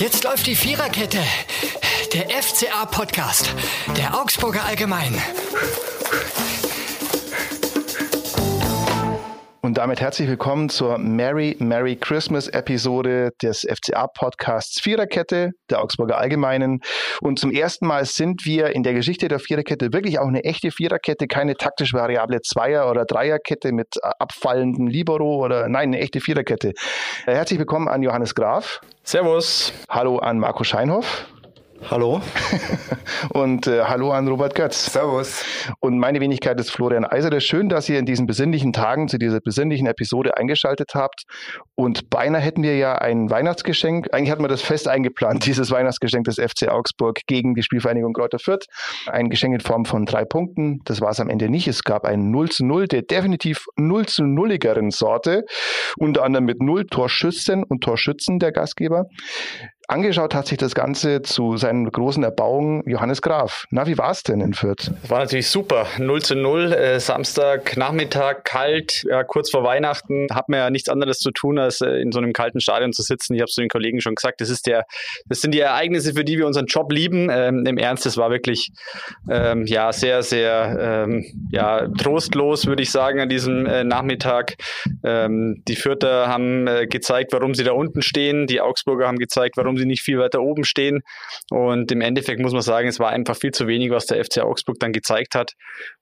Jetzt läuft die Viererkette. Der FCA-Podcast. Der Augsburger Allgemein. Und damit herzlich willkommen zur Merry Merry Christmas Episode des FCA Podcasts Viererkette der Augsburger Allgemeinen. Und zum ersten Mal sind wir in der Geschichte der Viererkette wirklich auch eine echte Viererkette, keine taktisch variable Zweier- oder Dreierkette mit abfallendem Libero oder nein, eine echte Viererkette. Herzlich willkommen an Johannes Graf. Servus. Hallo an Marco Scheinhoff. Hallo. Und äh, hallo an Robert Götz. Servus. Und meine Wenigkeit ist Florian Eisere. Schön, dass ihr in diesen besinnlichen Tagen zu dieser besinnlichen Episode eingeschaltet habt. Und beinahe hätten wir ja ein Weihnachtsgeschenk. Eigentlich hatten wir das fest eingeplant, dieses Weihnachtsgeschenk des FC Augsburg gegen die Spielvereinigung Kräuter Fürth. Ein Geschenk in Form von drei Punkten. Das war es am Ende nicht. Es gab ein 0 zu 0 der definitiv 0 zu 0igeren Sorte. Unter anderem mit null Torschüssen und Torschützen der Gastgeber. Angeschaut hat sich das Ganze zu seinen großen Erbauungen Johannes Graf. Na, wie war es denn in Fürth? War natürlich super. 0 zu 0, äh, Samstag, Nachmittag, kalt, ja, kurz vor Weihnachten. Hat man ja nichts anderes zu tun, als äh, in so einem kalten Stadion zu sitzen. Ich habe es zu den Kollegen schon gesagt, das, ist der, das sind die Ereignisse, für die wir unseren Job lieben. Ähm, Im Ernst, das war wirklich ähm, ja, sehr, sehr ähm, ja, trostlos, würde ich sagen, an diesem äh, Nachmittag. Ähm, die Fürther haben äh, gezeigt, warum sie da unten stehen. Die Augsburger haben gezeigt, warum sie nicht viel weiter oben stehen. Und im Endeffekt muss man sagen, es war einfach viel zu wenig, was der FC Augsburg dann gezeigt hat.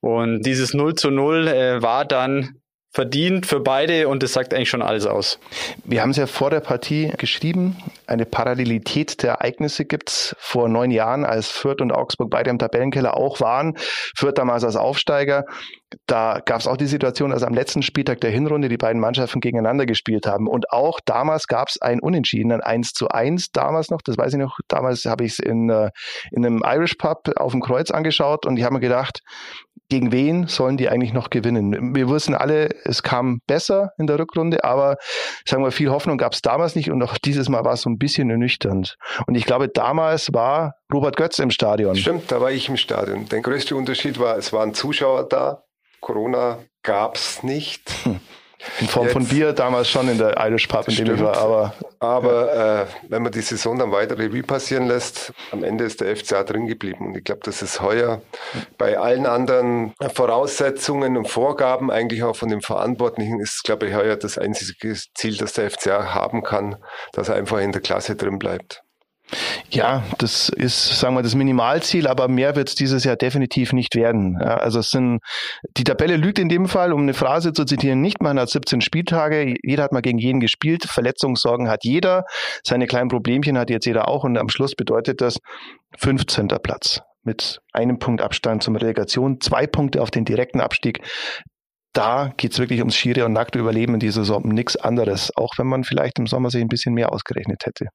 Und dieses 0 zu 0 äh, war dann verdient für beide und das sagt eigentlich schon alles aus. Wir haben es ja vor der Partie geschrieben, eine Parallelität der Ereignisse gibt es vor neun Jahren, als Fürth und Augsburg beide im Tabellenkeller auch waren. Fürth damals als Aufsteiger. Da gab es auch die Situation, dass am letzten Spieltag der Hinrunde die beiden Mannschaften gegeneinander gespielt haben. Und auch damals gab es ein Unentschieden, ein 1 zu 1 damals noch, das weiß ich noch, damals habe ich es in, äh, in einem Irish Pub auf dem Kreuz angeschaut und ich habe mir gedacht, gegen wen sollen die eigentlich noch gewinnen? Wir wissen alle, es kam besser in der Rückrunde, aber sagen wir, viel Hoffnung gab es damals nicht und auch dieses Mal war es so ein bisschen ernüchternd. Und ich glaube, damals war Robert Götz im Stadion. Stimmt, da war ich im Stadion. Der größte Unterschied war, es waren Zuschauer da. Corona gab es nicht. Hm. In Form Jetzt, von Bier damals schon in der Irish Pub, in dem ich war. Aber, aber ja. äh, wenn man die Saison dann weiter Revue passieren lässt, am Ende ist der FCA drin geblieben. Und ich glaube, das ist heuer bei allen anderen Voraussetzungen und Vorgaben, eigentlich auch von den Verantwortlichen, ist, glaube ich, heuer das einzige Ziel, das der FCA haben kann, dass er einfach in der Klasse drin bleibt. Ja, das ist, sagen wir, das Minimalziel, aber mehr wird es dieses Jahr definitiv nicht werden. Ja, also es sind, die Tabelle lügt in dem Fall, um eine Phrase zu zitieren, nicht. Man hat 17 Spieltage, jeder hat mal gegen jeden gespielt, Verletzungssorgen hat jeder, seine kleinen Problemchen hat jetzt jeder auch und am Schluss bedeutet das 15. Platz mit einem Punkt Abstand zum Relegation, zwei Punkte auf den direkten Abstieg da geht es wirklich ums schiere und nackte Überleben in dieser Saison, nichts anderes, auch wenn man vielleicht im Sommer sich ein bisschen mehr ausgerechnet hätte.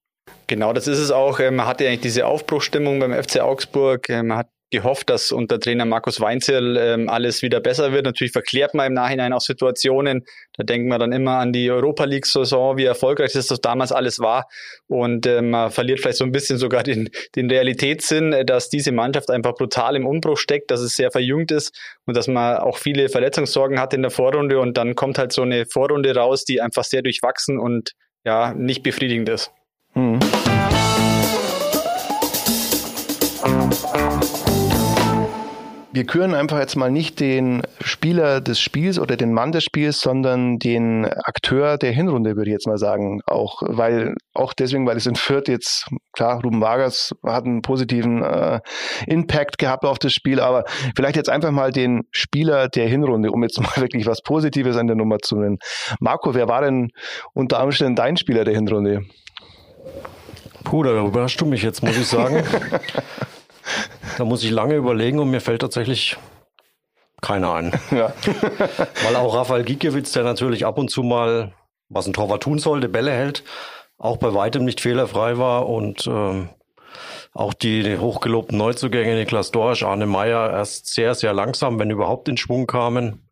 Genau, das ist es auch. Man ähm, hatte eigentlich diese Aufbruchstimmung beim FC Augsburg. Man ähm, hat gehofft, dass unter Trainer Markus Weinzierl ähm, alles wieder besser wird. Natürlich verklärt man im Nachhinein auch Situationen. Da denkt man dann immer an die Europa League-Saison, wie erfolgreich das, das damals alles war. Und äh, man verliert vielleicht so ein bisschen sogar den, den Realitätssinn, äh, dass diese Mannschaft einfach brutal im Umbruch steckt, dass es sehr verjüngt ist und dass man auch viele Verletzungssorgen hat in der Vorrunde. Und dann kommt halt so eine Vorrunde raus, die einfach sehr durchwachsen und ja, nicht befriedigend ist. Mhm. Wir küren einfach jetzt mal nicht den Spieler des Spiels oder den Mann des Spiels, sondern den Akteur der Hinrunde, würde ich jetzt mal sagen. Auch weil, auch deswegen, weil es in Fürth jetzt, klar, Ruben Vargas hat einen positiven äh, Impact gehabt auf das Spiel, aber vielleicht jetzt einfach mal den Spieler der Hinrunde, um jetzt mal wirklich was Positives an der Nummer zu nennen. Marco, wer war denn unter Umständen dein Spieler der Hinrunde? Puh, da überrascht du mich jetzt, muss ich sagen. da muss ich lange überlegen und mir fällt tatsächlich keiner ein. Ja. Weil auch Rafael Gikiewicz, der natürlich ab und zu mal, was ein Torwart tun sollte, Bälle hält, auch bei weitem nicht fehlerfrei war und ähm, auch die hochgelobten Neuzugänge Niklas Dorsch, Arne Meyer erst sehr, sehr langsam, wenn überhaupt in Schwung kamen.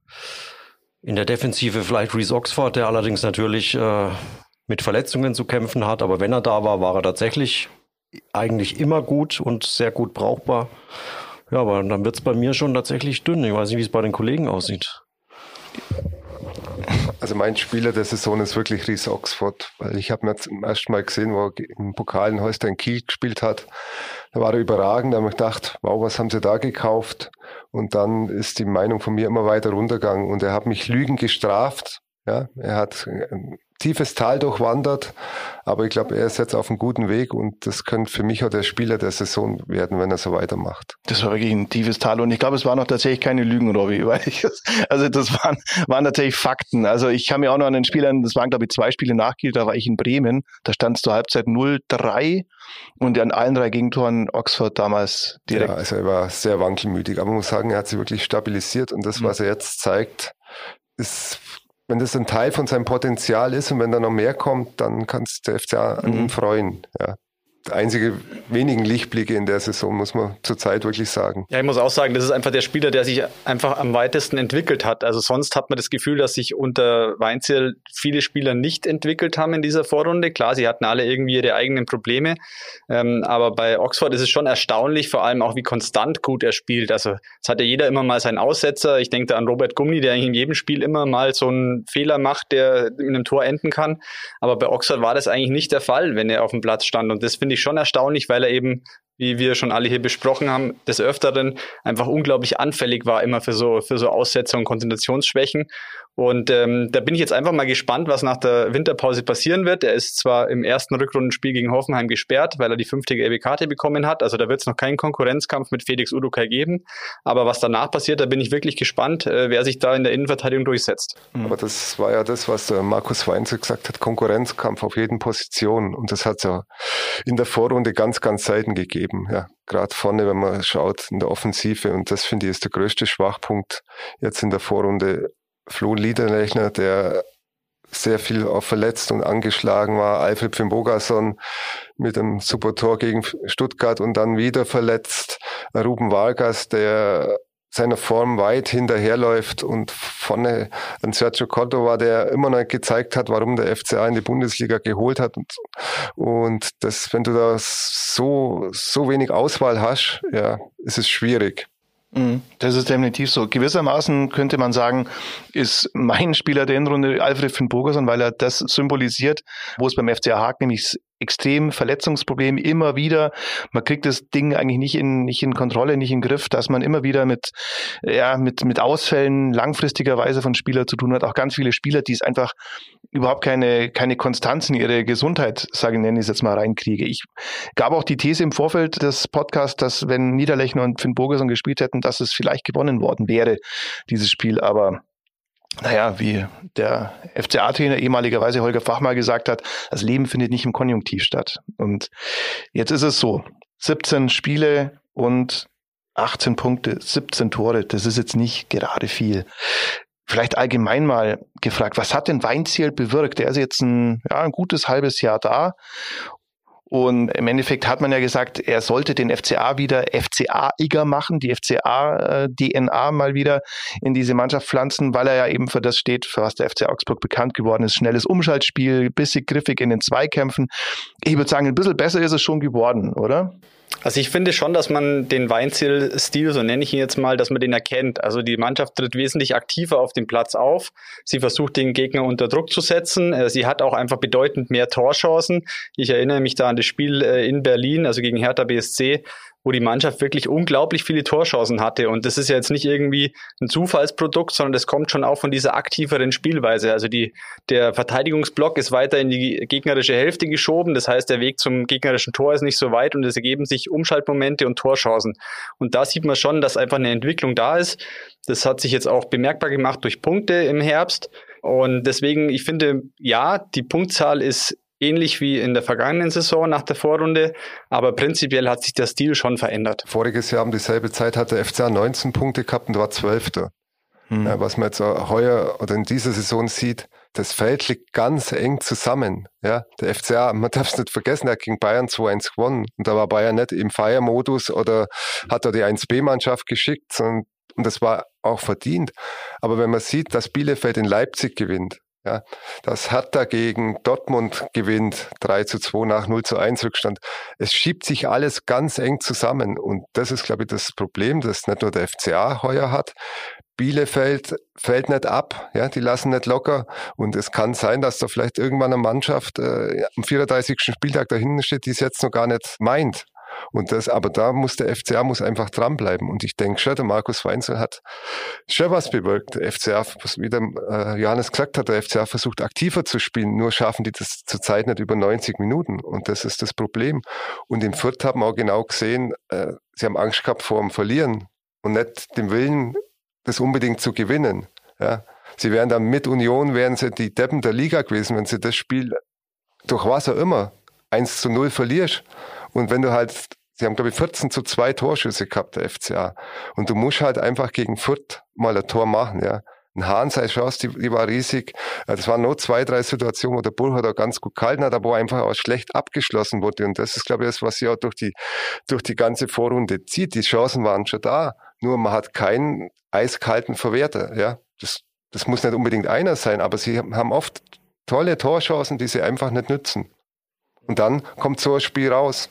In der Defensive vielleicht Reese Oxford, der allerdings natürlich äh, mit Verletzungen zu kämpfen hat. Aber wenn er da war, war er tatsächlich eigentlich immer gut und sehr gut brauchbar. Ja, aber dann wird es bei mir schon tatsächlich dünn. Ich weiß nicht, wie es bei den Kollegen aussieht. Also mein Spieler der Saison ist wirklich Ries Oxford, weil ich habe mir zum ersten Mal gesehen, wo er im Pokal in Holstein Kiel gespielt hat. Da war er überragend, da habe ich gedacht, wow, was haben sie da gekauft? Und dann ist die Meinung von mir immer weiter runtergegangen und er hat mich Lügen gestraft. Ja, er hat tiefes Tal durchwandert, aber ich glaube, er ist jetzt auf einem guten Weg und das könnte für mich auch der Spieler der Saison werden, wenn er so weitermacht. Das war wirklich ein tiefes Tal und ich glaube, es waren auch tatsächlich keine Lügen, Robby, weil ich, also das waren, waren tatsächlich Fakten. Also ich kann mir auch noch an den Spielern, das waren glaube ich zwei Spiele nachgeht, da war ich in Bremen, da stand es zur Halbzeit 0-3 und an allen drei Gegentoren Oxford damals direkt. Ja, also er war sehr wankelmütig, aber man muss sagen, er hat sich wirklich stabilisiert und das, was er jetzt zeigt, ist wenn das ein Teil von seinem Potenzial ist und wenn da noch mehr kommt, dann kann es der FCA an ihm freuen. Ja einzige wenigen Lichtblicke in der Saison, muss man zurzeit wirklich sagen. Ja, ich muss auch sagen, das ist einfach der Spieler, der sich einfach am weitesten entwickelt hat. Also sonst hat man das Gefühl, dass sich unter Weinziel viele Spieler nicht entwickelt haben in dieser Vorrunde. Klar, sie hatten alle irgendwie ihre eigenen Probleme. Ähm, aber bei Oxford ist es schon erstaunlich, vor allem auch wie konstant gut er spielt. Also es hat ja jeder immer mal seinen Aussetzer. Ich denke da an Robert Gummi, der in jedem Spiel immer mal so einen Fehler macht, der in einem Tor enden kann. Aber bei Oxford war das eigentlich nicht der Fall, wenn er auf dem Platz stand. Und das finde finde ich schon erstaunlich, weil er eben, wie wir schon alle hier besprochen haben, des Öfteren einfach unglaublich anfällig war immer für so, für so Aussetzer und Konzentrationsschwächen. Und ähm, da bin ich jetzt einfach mal gespannt, was nach der Winterpause passieren wird. Er ist zwar im ersten Rückrundenspiel gegen Hoffenheim gesperrt, weil er die fünfte gelbe Karte bekommen hat. Also da wird es noch keinen Konkurrenzkampf mit Felix Udukai geben. Aber was danach passiert, da bin ich wirklich gespannt, äh, wer sich da in der Innenverteidigung durchsetzt. Mhm. Aber das war ja das, was der Markus Weinzel gesagt hat, Konkurrenzkampf auf jeden Position. Und das hat es ja in der Vorrunde ganz, ganz selten gegeben. Ja, gerade vorne, wenn man schaut in der Offensive. Und das finde ich ist der größte Schwachpunkt jetzt in der Vorrunde Flo Liederlechner, der sehr viel auch verletzt und angeschlagen war. Alfred Fimbogason mit einem super Tor gegen Stuttgart und dann wieder verletzt. Ruben Vargas, der seiner Form weit hinterherläuft und vorne ein Sergio Cordova, der immer noch gezeigt hat, warum der FCA in die Bundesliga geholt hat. Und, und das, wenn du da so, so wenig Auswahl hast, ja, ist es schwierig. Das ist definitiv so. Gewissermaßen könnte man sagen, ist mein Spieler der Endrunde Alfred Finn Bogerson, weil er das symbolisiert, wo es beim FCA Haken nämlich extrem Verletzungsproblem immer wieder. Man kriegt das Ding eigentlich nicht in, nicht in Kontrolle, nicht in Griff, dass man immer wieder mit, ja, mit, mit Ausfällen langfristigerweise von Spielern zu tun hat. Auch ganz viele Spieler, die es einfach überhaupt keine, keine Konstanz in ihre Gesundheit, sage ich, nenne ich es jetzt mal, reinkriege. Ich gab auch die These im Vorfeld des Podcasts, dass wenn Niederlechner und Finn Burgerson gespielt hätten, dass es vielleicht gewonnen worden wäre, dieses Spiel. Aber naja, wie der FCA-Trainer ehemaligerweise Holger Fach mal gesagt hat, das Leben findet nicht im Konjunktiv statt. Und jetzt ist es so, 17 Spiele und 18 Punkte, 17 Tore, das ist jetzt nicht gerade viel. Vielleicht allgemein mal gefragt, was hat denn Weinziel bewirkt? Der ist jetzt ein, ja, ein gutes halbes Jahr da und im Endeffekt hat man ja gesagt, er sollte den FCA wieder FCA-iger machen, die FCA-DNA mal wieder in diese Mannschaft pflanzen, weil er ja eben für das steht, für was der FC Augsburg bekannt geworden ist. Schnelles Umschaltspiel, bissig griffig in den Zweikämpfen. Ich würde sagen, ein bisschen besser ist es schon geworden, oder? Also ich finde schon, dass man den Weinziel-Stil, so nenne ich ihn jetzt mal, dass man den erkennt. Also die Mannschaft tritt wesentlich aktiver auf dem Platz auf. Sie versucht den Gegner unter Druck zu setzen. Äh, sie hat auch einfach bedeutend mehr Torchancen. Ich erinnere mich da an das Spiel äh, in Berlin, also gegen Hertha BSC wo die Mannschaft wirklich unglaublich viele Torchancen hatte. Und das ist ja jetzt nicht irgendwie ein Zufallsprodukt, sondern das kommt schon auch von dieser aktiveren Spielweise. Also die, der Verteidigungsblock ist weiter in die gegnerische Hälfte geschoben. Das heißt, der Weg zum gegnerischen Tor ist nicht so weit und es ergeben sich Umschaltmomente und Torchancen. Und da sieht man schon, dass einfach eine Entwicklung da ist. Das hat sich jetzt auch bemerkbar gemacht durch Punkte im Herbst. Und deswegen, ich finde, ja, die Punktzahl ist ähnlich wie in der vergangenen Saison nach der Vorrunde, aber prinzipiell hat sich der Stil schon verändert. Voriges Jahr um dieselbe Zeit hat der FCA 19 Punkte gehabt und war Zwölfter. Mhm. Ja, was man jetzt heuer oder in dieser Saison sieht, das Feld liegt ganz eng zusammen. Ja, der FCA, man darf es nicht vergessen, er hat gegen Bayern 2-1 gewonnen. Und da war Bayern nicht im Feiermodus oder hat er die 1B-Mannschaft geschickt, sondern und das war auch verdient. Aber wenn man sieht, dass Bielefeld in Leipzig gewinnt, ja, das hat dagegen Dortmund gewinnt 3 zu 2 nach 0 zu 1 Rückstand. Es schiebt sich alles ganz eng zusammen und das ist, glaube ich, das Problem, das nicht nur der FCA heuer hat. Bielefeld fällt nicht ab, ja, die lassen nicht locker. Und es kann sein, dass da vielleicht irgendwann eine Mannschaft äh, am 34. Spieltag da hinten steht, die es jetzt noch gar nicht meint. Und das, aber da muss der FCA muss einfach dranbleiben. Und ich denke schon, der Markus Weinzel hat schon was bewirkt. Der FCA, wie der äh, Johannes gesagt hat, der FCA versucht aktiver zu spielen, nur schaffen die das zurzeit nicht über 90 Minuten. Und das ist das Problem. Und in Fürth haben wir auch genau gesehen, äh, sie haben Angst gehabt vor dem Verlieren und nicht dem Willen, das unbedingt zu gewinnen. Ja. Sie wären dann mit Union, wären sie die Deppen der Liga gewesen, wenn sie das Spiel durch was auch immer 1 zu 0 verlierst. Und wenn du halt, sie haben glaube ich 14 zu 2 Torschüsse gehabt, der FCA. Und du musst halt einfach gegen Fürth mal ein Tor machen, ja. Ein Hahn, seine Chance, die, die war riesig. Das waren nur zwei, drei Situationen, wo der Bull hat auch ganz gut gehalten hat, aber wo einfach auch schlecht abgeschlossen wurde. Und das ist, glaube ich, das, was sie auch durch die, durch die ganze Vorrunde zieht. Die Chancen waren schon da. Nur man hat keinen eiskalten Verwerter, ja. Das, das muss nicht unbedingt einer sein, aber sie haben oft tolle Torchancen, die sie einfach nicht nützen. Und dann kommt so ein Spiel raus.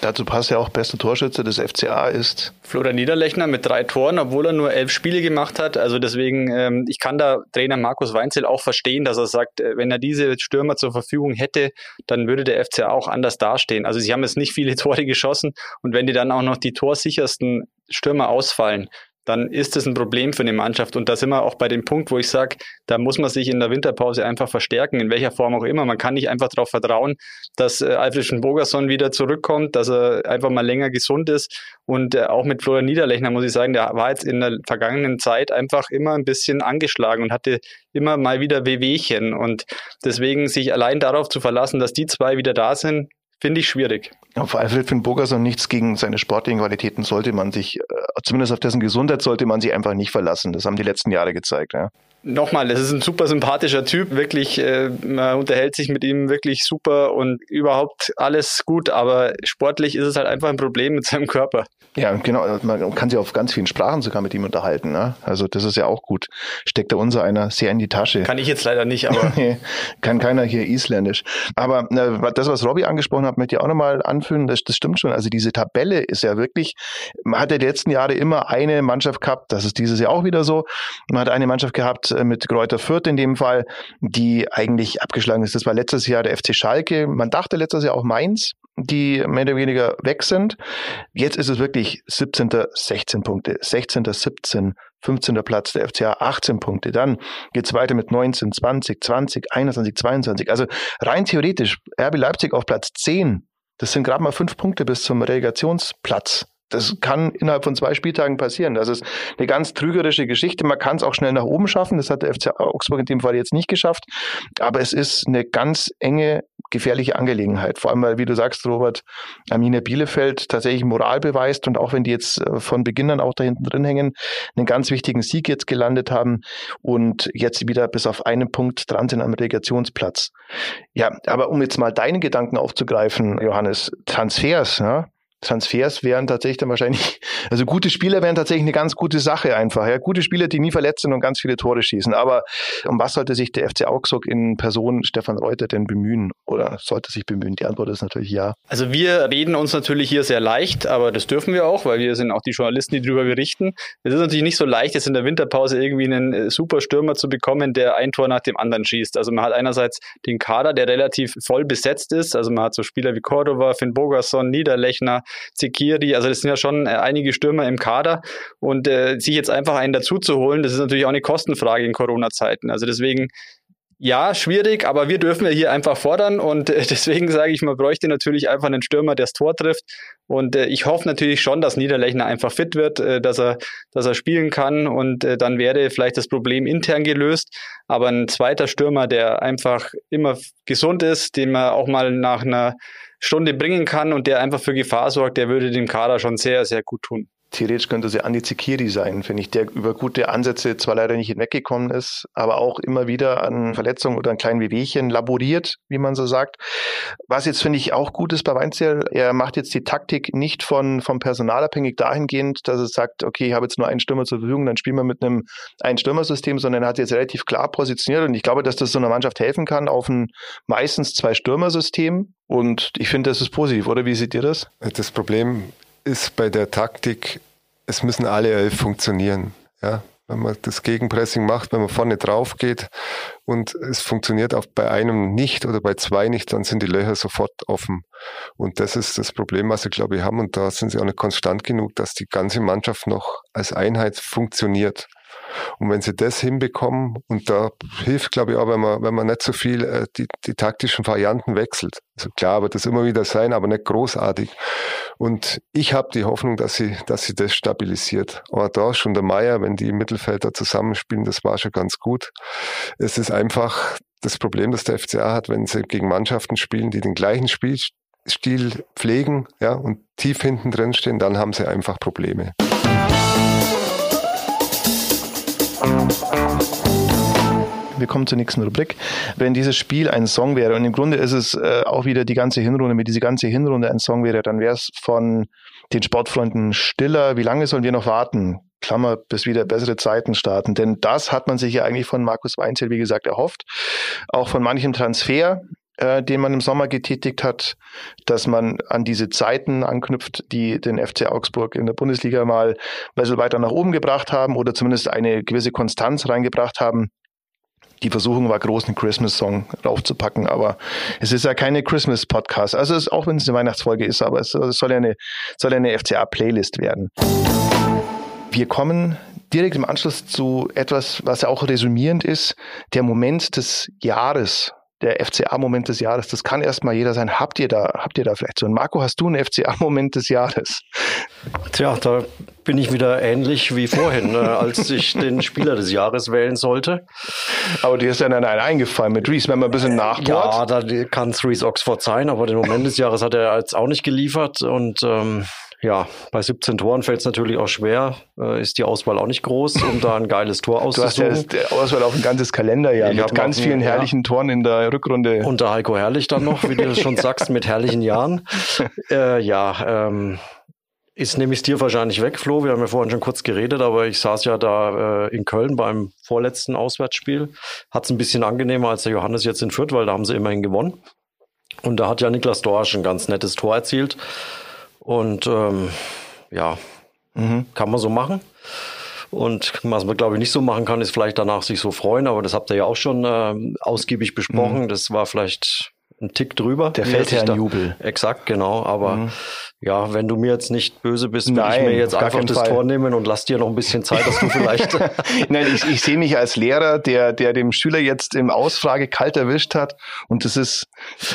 Dazu passt ja auch bester Torschütze des FCA ist. Florian Niederlechner mit drei Toren, obwohl er nur elf Spiele gemacht hat. Also deswegen, ähm, ich kann da Trainer Markus Weinzel auch verstehen, dass er sagt, äh, wenn er diese Stürmer zur Verfügung hätte, dann würde der FCA auch anders dastehen. Also sie haben jetzt nicht viele Tore geschossen und wenn die dann auch noch die torsichersten Stürmer ausfallen, dann ist es ein Problem für eine Mannschaft. Und da sind wir auch bei dem Punkt, wo ich sage, da muss man sich in der Winterpause einfach verstärken, in welcher Form auch immer. Man kann nicht einfach darauf vertrauen, dass äh, Alfred Bogerson wieder zurückkommt, dass er einfach mal länger gesund ist. Und äh, auch mit Florian Niederlechner muss ich sagen, der war jetzt in der vergangenen Zeit einfach immer ein bisschen angeschlagen und hatte immer mal wieder Wehwehchen. Und deswegen sich allein darauf zu verlassen, dass die zwei wieder da sind, finde ich schwierig. Auf Alfred Finn Bogerson nichts gegen seine sportlichen Qualitäten sollte man sich, äh, zumindest auf dessen Gesundheit sollte man sich einfach nicht verlassen. Das haben die letzten Jahre gezeigt. Ja. Nochmal, das ist ein super sympathischer Typ, wirklich, äh, man unterhält sich mit ihm wirklich super und überhaupt alles gut, aber sportlich ist es halt einfach ein Problem mit seinem Körper. Ja, genau. Man kann sich auf ganz vielen Sprachen sogar mit ihm unterhalten. Ne? Also das ist ja auch gut. Steckt da unser einer sehr in die Tasche. Kann ich jetzt leider nicht, aber. kann keiner hier Isländisch. Aber äh, das, was Robbie angesprochen hat, möchte ich auch nochmal anführen, das, das stimmt schon. Also diese Tabelle ist ja wirklich, man hat ja die letzten Jahre immer eine Mannschaft gehabt, das ist dieses Jahr auch wieder so. Man hat eine Mannschaft gehabt mit Kräuter Fürth in dem Fall, die eigentlich abgeschlagen ist. Das war letztes Jahr der FC Schalke. Man dachte letztes Jahr auch Mainz die mehr oder weniger weg sind. Jetzt ist es wirklich 17. 16 Punkte, 16. 17, 15. Platz der FCA 18 Punkte. Dann geht es weiter mit 19, 20, 20, 21, 22. Also rein theoretisch RB Leipzig auf Platz 10. Das sind gerade mal fünf Punkte bis zum Relegationsplatz. Das kann innerhalb von zwei Spieltagen passieren. Das ist eine ganz trügerische Geschichte. Man kann es auch schnell nach oben schaffen. Das hat der FC Augsburg in dem Fall jetzt nicht geschafft. Aber es ist eine ganz enge, gefährliche Angelegenheit. Vor allem, weil, wie du sagst, Robert, Arminia Bielefeld tatsächlich Moral beweist und auch wenn die jetzt äh, von Beginn an auch da hinten drin hängen, einen ganz wichtigen Sieg jetzt gelandet haben und jetzt wieder bis auf einen Punkt dran sind am Relegationsplatz. Ja, aber um jetzt mal deine Gedanken aufzugreifen, Johannes, Transfers, ja, Transfers wären tatsächlich dann wahrscheinlich, also gute Spieler wären tatsächlich eine ganz gute Sache einfach. Ja, gute Spieler, die nie verletzt sind und ganz viele Tore schießen. Aber um was sollte sich der FC Augsburg in Person Stefan Reuter denn bemühen oder sollte sich bemühen? Die Antwort ist natürlich ja. Also wir reden uns natürlich hier sehr leicht, aber das dürfen wir auch, weil wir sind auch die Journalisten, die darüber berichten. Es ist natürlich nicht so leicht, jetzt in der Winterpause irgendwie einen äh, super Stürmer zu bekommen, der ein Tor nach dem anderen schießt. Also man hat einerseits den Kader, der relativ voll besetzt ist. Also man hat so Spieler wie Cordova, Finn Bogerson, Niederlechner, Zekiri, also das sind ja schon äh, einige Stürmer im Kader und äh, sich jetzt einfach einen dazu zu holen, das ist natürlich auch eine Kostenfrage in Corona-Zeiten. Also deswegen ja, schwierig, aber wir dürfen ja hier einfach fordern und äh, deswegen sage ich, man bräuchte natürlich einfach einen Stürmer, der das Tor trifft. Und äh, ich hoffe natürlich schon, dass Niederlechner einfach fit wird, äh, dass er, dass er spielen kann und äh, dann wäre vielleicht das Problem intern gelöst. Aber ein zweiter Stürmer, der einfach immer gesund ist, den man auch mal nach einer Stunde bringen kann und der einfach für Gefahr sorgt, der würde dem Kader schon sehr, sehr gut tun. Theoretisch könnte sie Andi Zikiri sein, finde ich, der über gute Ansätze zwar leider nicht hinweggekommen ist, aber auch immer wieder an Verletzungen oder an kleinen Wehwehchen laboriert, wie man so sagt. Was jetzt finde ich auch gut ist bei Weinzierl, er macht jetzt die Taktik nicht von, vom Personal abhängig dahingehend, dass er sagt, okay, ich habe jetzt nur einen Stürmer zur Verfügung, dann spielen wir mit einem Ein-Stürmer-System, sondern er hat jetzt relativ klar positioniert und ich glaube, dass das so einer Mannschaft helfen kann auf ein meistens Zwei-Stürmer-System und ich finde, das ist positiv, oder? Wie seht ihr das? Das Problem ist bei der Taktik, es müssen alle elf funktionieren. Ja? wenn man das Gegenpressing macht, wenn man vorne drauf geht und es funktioniert auch bei einem nicht oder bei zwei nicht, dann sind die Löcher sofort offen. Und das ist das Problem, was sie, glaube ich, haben. Und da sind sie auch nicht konstant genug, dass die ganze Mannschaft noch als Einheit funktioniert. Und wenn sie das hinbekommen, und da hilft, glaube ich, auch, wenn man, wenn man nicht so viel äh, die, die taktischen Varianten wechselt. Also klar wird das immer wieder sein, aber nicht großartig. Und ich habe die Hoffnung, dass sie, dass sie das stabilisiert. Aber da schon der Meier, wenn die im Mittelfeld da zusammenspielen, das war schon ganz gut. Es ist einfach das Problem, das der FCA hat, wenn sie gegen Mannschaften spielen, die den gleichen Spielstil pflegen, ja, und tief hinten drin stehen, dann haben sie einfach Probleme. Wir kommen zur nächsten Rubrik. Wenn dieses Spiel ein Song wäre, und im Grunde ist es äh, auch wieder die ganze Hinrunde, wenn diese ganze Hinrunde ein Song wäre, dann wäre es von den Sportfreunden Stiller. Wie lange sollen wir noch warten? Klammer, bis wieder bessere Zeiten starten. Denn das hat man sich ja eigentlich von Markus Weinzel, wie gesagt, erhofft. Auch von manchem Transfer, äh, den man im Sommer getätigt hat, dass man an diese Zeiten anknüpft, die den FC Augsburg in der Bundesliga mal ein bisschen weiter nach oben gebracht haben oder zumindest eine gewisse Konstanz reingebracht haben. Die Versuchung war groß, einen Christmas-Song raufzupacken, aber es ist ja keine Christmas-Podcast. Also es, auch wenn es eine Weihnachtsfolge ist, aber es, es soll ja eine, soll eine FCA-Playlist werden. Wir kommen direkt im Anschluss zu etwas, was ja auch resümierend ist, der Moment des Jahres der FCA-Moment des Jahres, das kann erstmal jeder sein. Habt ihr da, habt ihr da vielleicht so einen? Marco, hast du einen FCA-Moment des Jahres? Tja, da bin ich wieder ähnlich wie vorhin, äh, als ich den Spieler des Jahres wählen sollte. Aber dir ist ja dann einer eingefallen mit Reese, wenn man ein bisschen nachbohrt. Ja, da kann es Reese Oxford sein, aber den Moment des Jahres hat er jetzt auch nicht geliefert und ähm, ja, bei 17 Toren fällt es natürlich auch schwer. Äh, ist die Auswahl auch nicht groß, um da ein geiles Tor auszusuchen. Du hast ja das Auswahl auf ein ganzes Kalenderjahr ich mit ganz vielen herrlichen ja. Toren in der Rückrunde. Und der Heiko Herrlich dann noch, wie du schon sagst, mit herrlichen Jahren. Äh, ja, ähm, ist nämlich dir wahrscheinlich weg, Flo. Wir haben ja vorhin schon kurz geredet, aber ich saß ja da äh, in Köln beim vorletzten Auswärtsspiel. Hat es ein bisschen angenehmer als der Johannes jetzt in Fürth, weil da haben sie immerhin gewonnen. Und da hat ja Niklas Dorsch ein ganz nettes Tor erzielt. Und ähm, ja, mhm. kann man so machen. Und was man, glaube ich, nicht so machen kann, ist vielleicht danach sich so freuen, aber das habt ihr ja auch schon äh, ausgiebig besprochen. Mhm. Das war vielleicht ein Tick drüber. Der Feldherrnjubel. Exakt, genau. Aber mhm. Ja, wenn du mir jetzt nicht böse bist, würde ich mir jetzt einfach das Fall. Tor nehmen und lass dir noch ein bisschen Zeit, dass du vielleicht. Nein, ich, ich sehe mich als Lehrer, der, der dem Schüler jetzt im Ausfrage kalt erwischt hat. Und das ist.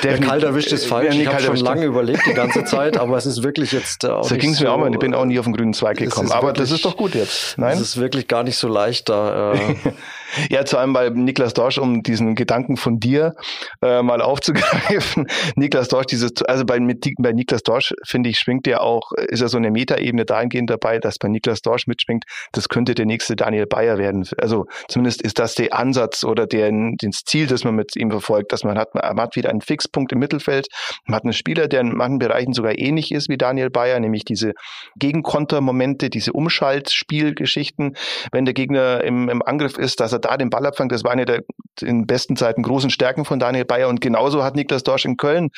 Der kalt erwischt ist falsch. ich habe schon lange überlegt die ganze Zeit, aber es ist wirklich jetzt. Äh, auch so ging es mir auch mal. Ich bin auch nie auf den grünen Zweig gekommen. Aber wirklich, das ist doch gut jetzt. Nein? Das ist wirklich gar nicht so leicht da. Äh, ja, zu allem bei Niklas Dorsch, um diesen Gedanken von dir äh, mal aufzugreifen. Niklas Dorsch, dieses, also bei, mit, bei Niklas Dorsch, finde ich, schwingt ja auch, ist ja so eine Metaebene dahingehend dabei, dass bei Niklas Dorsch mitschwingt, das könnte der nächste Daniel Bayer werden. Also zumindest ist das der Ansatz oder der, das Ziel, das man mit ihm verfolgt, dass man hat, man hat wieder einen Fixpunkt im Mittelfeld, man hat einen Spieler, der in manchen Bereichen sogar ähnlich ist wie Daniel Bayer, nämlich diese Gegenkontermomente, diese Umschaltspielgeschichten, wenn der Gegner im, im Angriff ist, dass er da den Ball abfangt, das war eine der in besten Zeiten großen Stärken von Daniel Bayer. Und genauso hat Niklas Dorsch in Köln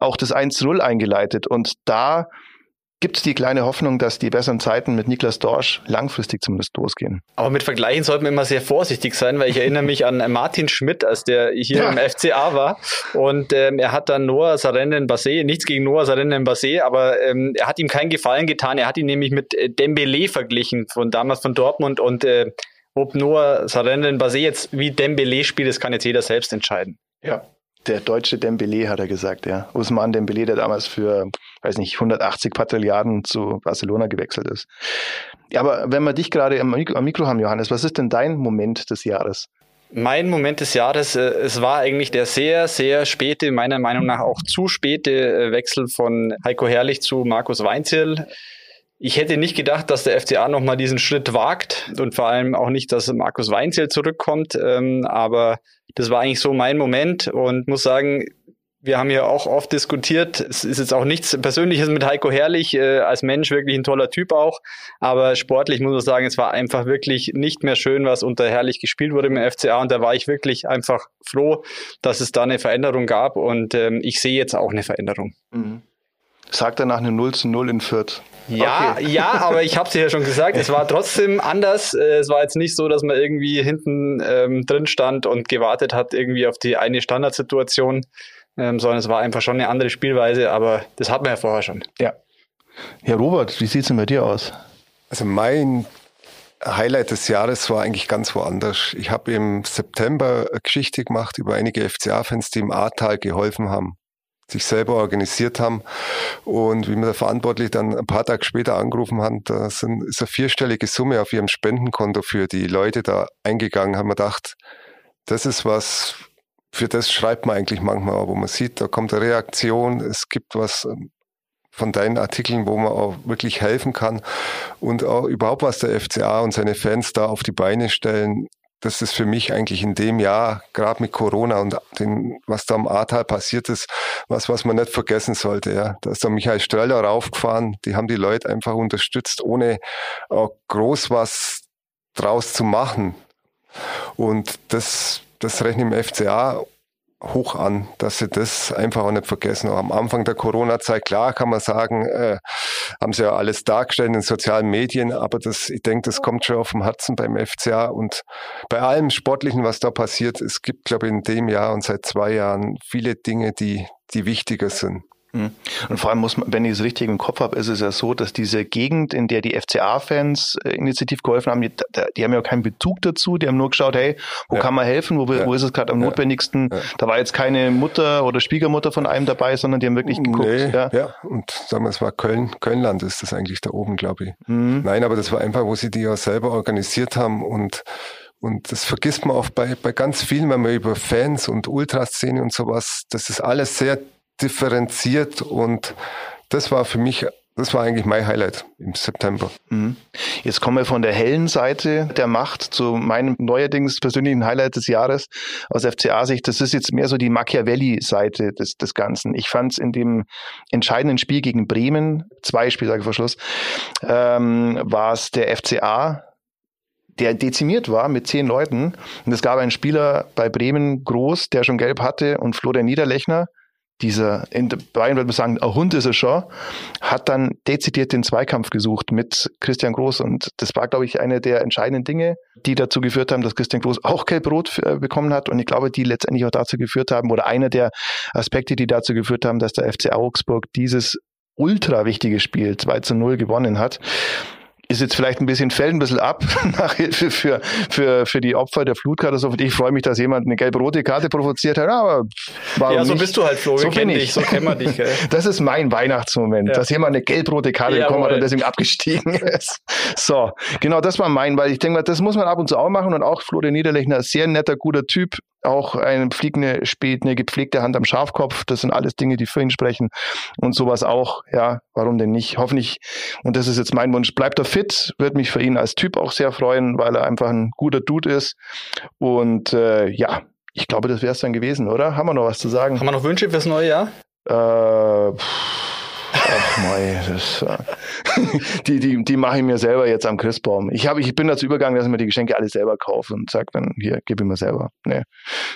auch das 1-0 eingeleitet. Und da gibt es die kleine Hoffnung, dass die besseren Zeiten mit Niklas Dorsch langfristig zumindest losgehen. Aber mit Vergleichen sollte man immer sehr vorsichtig sein, weil ich erinnere mich an Martin Schmidt, als der hier ja. im FCA war. Und ähm, er hat dann Noah Sarenden Basé, nichts gegen Noah Sarenden Basé, aber ähm, er hat ihm keinen Gefallen getan. Er hat ihn nämlich mit äh, Dembele verglichen, von damals von Dortmund. Und äh, ob Noah Sarenden Basé jetzt wie Dembele spielt, das kann jetzt jeder selbst entscheiden. Ja, der deutsche Dembele, hat er gesagt, ja. Usman Dembele, der damals für, weiß nicht, 180 Quadrilliarden zu Barcelona gewechselt ist. Ja, aber wenn wir dich gerade am Mikro haben, Johannes, was ist denn dein Moment des Jahres? Mein Moment des Jahres, äh, es war eigentlich der sehr, sehr späte, meiner Meinung nach auch zu späte äh, Wechsel von Heiko Herrlich zu Markus Weinzierl. Ich hätte nicht gedacht, dass der FCA nochmal diesen Schritt wagt und vor allem auch nicht, dass Markus Weinzierl zurückkommt. Ähm, aber das war eigentlich so mein Moment und muss sagen, wir haben ja auch oft diskutiert, es ist jetzt auch nichts Persönliches mit Heiko Herrlich, äh, als Mensch wirklich ein toller Typ auch, aber sportlich muss man sagen, es war einfach wirklich nicht mehr schön, was unter Herrlich gespielt wurde im FCA und da war ich wirklich einfach froh, dass es da eine Veränderung gab und ähm, ich sehe jetzt auch eine Veränderung. Mhm. Sagt er nach einem 0 zu 0 in Fürth. Ja, okay. ja, aber ich habe es ja schon gesagt, es war trotzdem anders. Äh, es war jetzt nicht so, dass man irgendwie hinten ähm, drin stand und gewartet hat irgendwie auf die eine Standardsituation, ähm, sondern es war einfach schon eine andere Spielweise, aber das hat man ja vorher schon. Ja. Ja, Robert, wie sieht es denn bei dir aus? Also mein Highlight des Jahres war eigentlich ganz woanders. Ich habe im September eine Geschichte gemacht über einige FCA-Fans, die im Ahrtal geholfen haben, sich selber organisiert haben. Und wie mir der Verantwortliche dann ein paar Tage später angerufen hat, da sind, ist eine vierstellige Summe auf ihrem Spendenkonto für die Leute da eingegangen, haben wir gedacht, das ist was, für das schreibt man eigentlich manchmal, wo man sieht, da kommt eine Reaktion, es gibt was von deinen Artikeln, wo man auch wirklich helfen kann und auch überhaupt was der FCA und seine Fans da auf die Beine stellen. Das ist für mich eigentlich in dem Jahr, gerade mit Corona und den, was da am Ahrtal passiert ist, was, was man nicht vergessen sollte. Ja. Da ist der Michael Streller raufgefahren, die haben die Leute einfach unterstützt, ohne auch groß was draus zu machen. Und das, das rechne ich im FCA hoch an, dass sie das einfach auch nicht vergessen. Am Anfang der Corona-Zeit, klar kann man sagen, äh, haben sie ja alles dargestellt in den sozialen Medien, aber das, ich denke, das kommt schon auf dem Herzen beim FCA und bei allem Sportlichen, was da passiert, es gibt, glaube ich, in dem Jahr und seit zwei Jahren viele Dinge, die, die wichtiger sind. Mhm. Und vor allem muss man, wenn ich es richtig im Kopf habe, ist es ja so, dass diese Gegend, in der die FCA-Fans äh, initiativ geholfen haben, die, die, haben ja keinen Bezug dazu, die haben nur geschaut, hey, wo ja. kann man helfen, wo, ja. wo ist es gerade am ja. notwendigsten? Da war jetzt keine Mutter oder Schwiegermutter von einem dabei, sondern die haben wirklich geguckt. Nee, ja. ja, und sagen wir, es war Köln, Kölnland ist das eigentlich da oben, glaube ich. Mhm. Nein, aber das war einfach, wo sie die ja selber organisiert haben und und das vergisst man auch bei, bei ganz vielen, wenn man über Fans und Ultraszene und sowas, das ist alles sehr differenziert und das war für mich das war eigentlich mein Highlight im September. Mhm. Jetzt kommen wir von der hellen Seite der Macht zu meinem neuerdings persönlichen Highlight des Jahres aus FCA-Sicht. Das ist jetzt mehr so die Machiavelli-Seite des, des Ganzen. Ich fand es in dem entscheidenden Spiel gegen Bremen, zwei Spieltage vor Schluss, ähm, war es der FCA, der dezimiert war mit zehn Leuten. Und es gab einen Spieler bei Bremen groß, der schon gelb hatte und Florian Niederlechner, dieser, in Bayern würde man sagen, ein Hund ist er schon, hat dann dezidiert den Zweikampf gesucht mit Christian Groß. Und das war, glaube ich, eine der entscheidenden Dinge, die dazu geführt haben, dass Christian Groß auch Gelb-Rot äh, bekommen hat. Und ich glaube, die letztendlich auch dazu geführt haben, oder einer der Aspekte, die dazu geführt haben, dass der FC Augsburg dieses ultra wichtige Spiel 2 zu 0 gewonnen hat ist jetzt vielleicht ein bisschen, fällt ein bisschen ab nach Hilfe für, für, für die Opfer der Flutkatastrophe. Ich freue mich, dass jemand eine gelb-rote Karte provoziert hat, aber warum Ja, so nicht? bist du halt, Flo. So bin ich. So kennen wir dich. Gell? Das ist mein Weihnachtsmoment, ja. dass jemand eine gelb-rote Karte Jawohl. bekommen hat und deswegen abgestiegen ist. So, genau, das war mein, weil ich denke mal, das muss man ab und zu auch machen und auch Florian Niederlechner, sehr netter, guter Typ, auch eine fliegende, spät eine gepflegte Hand am Schafkopf. Das sind alles Dinge, die für ihn sprechen. Und sowas auch, ja, warum denn nicht? Hoffentlich, und das ist jetzt mein Wunsch, bleibt er fit, wird mich für ihn als Typ auch sehr freuen, weil er einfach ein guter Dude ist. Und äh, ja, ich glaube, das wäre es dann gewesen, oder? Haben wir noch was zu sagen? Haben wir noch Wünsche fürs neue Jahr? Äh, pff Ach mei, das, äh, die, die, die mache ich mir selber jetzt am Christbaum. Ich, hab, ich bin dazu übergegangen, dass ich mir die Geschenke alle selber kaufe und sage dann, hier, gebe ich mir selber. Nee,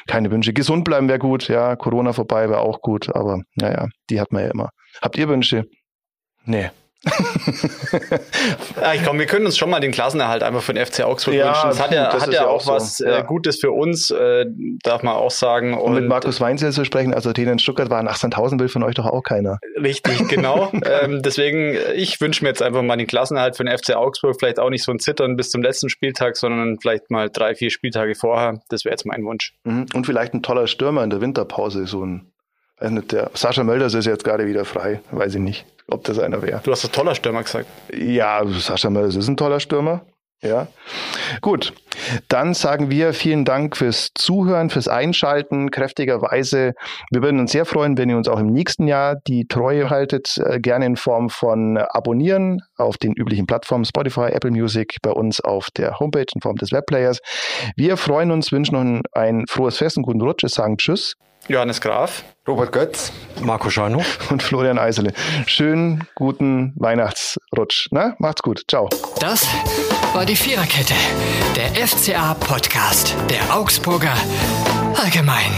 keine Wünsche. Gesund bleiben wäre gut, ja, Corona vorbei wäre auch gut, aber naja, die hat man ja immer. Habt ihr Wünsche? Nee ja, ich glaube, wir können uns schon mal den Klassenerhalt einfach für den FC Augsburg ja, wünschen. Das hat ja, das hat ja auch so. was äh, ja. Gutes für uns, äh, darf man auch sagen. Und, und mit Markus Weinzel zu sprechen, also Athene in Stuttgart waren 18.000 will von euch doch auch keiner. Richtig, genau. ähm, deswegen, ich wünsche mir jetzt einfach mal den Klassenerhalt für den FC Augsburg. Vielleicht auch nicht so ein Zittern bis zum letzten Spieltag, sondern vielleicht mal drei, vier Spieltage vorher. Das wäre jetzt mein Wunsch. Mhm. Und vielleicht ein toller Stürmer in der Winterpause, so ein der Sascha Mölders ist jetzt gerade wieder frei, weiß ich nicht ob das einer wäre. Du hast ein toller Stürmer gesagt. Ja, Sascha Mölders ist ein toller Stürmer. Ja. Gut. Dann sagen wir vielen Dank fürs Zuhören, fürs Einschalten, kräftigerweise. Wir würden uns sehr freuen, wenn ihr uns auch im nächsten Jahr die Treue haltet, äh, gerne in Form von Abonnieren auf den üblichen Plattformen Spotify, Apple Music, bei uns auf der Homepage in Form des Webplayers. Wir freuen uns, wünschen noch ein, frohes Fest und guten Rutsch, sagen Tschüss. Johannes Graf, Robert Götz, Marco Schano und Florian Eisele. Schönen guten Weihnachtsrutsch. Na, macht's gut. Ciao. Das war die Viererkette, der FCA Podcast der Augsburger Allgemein.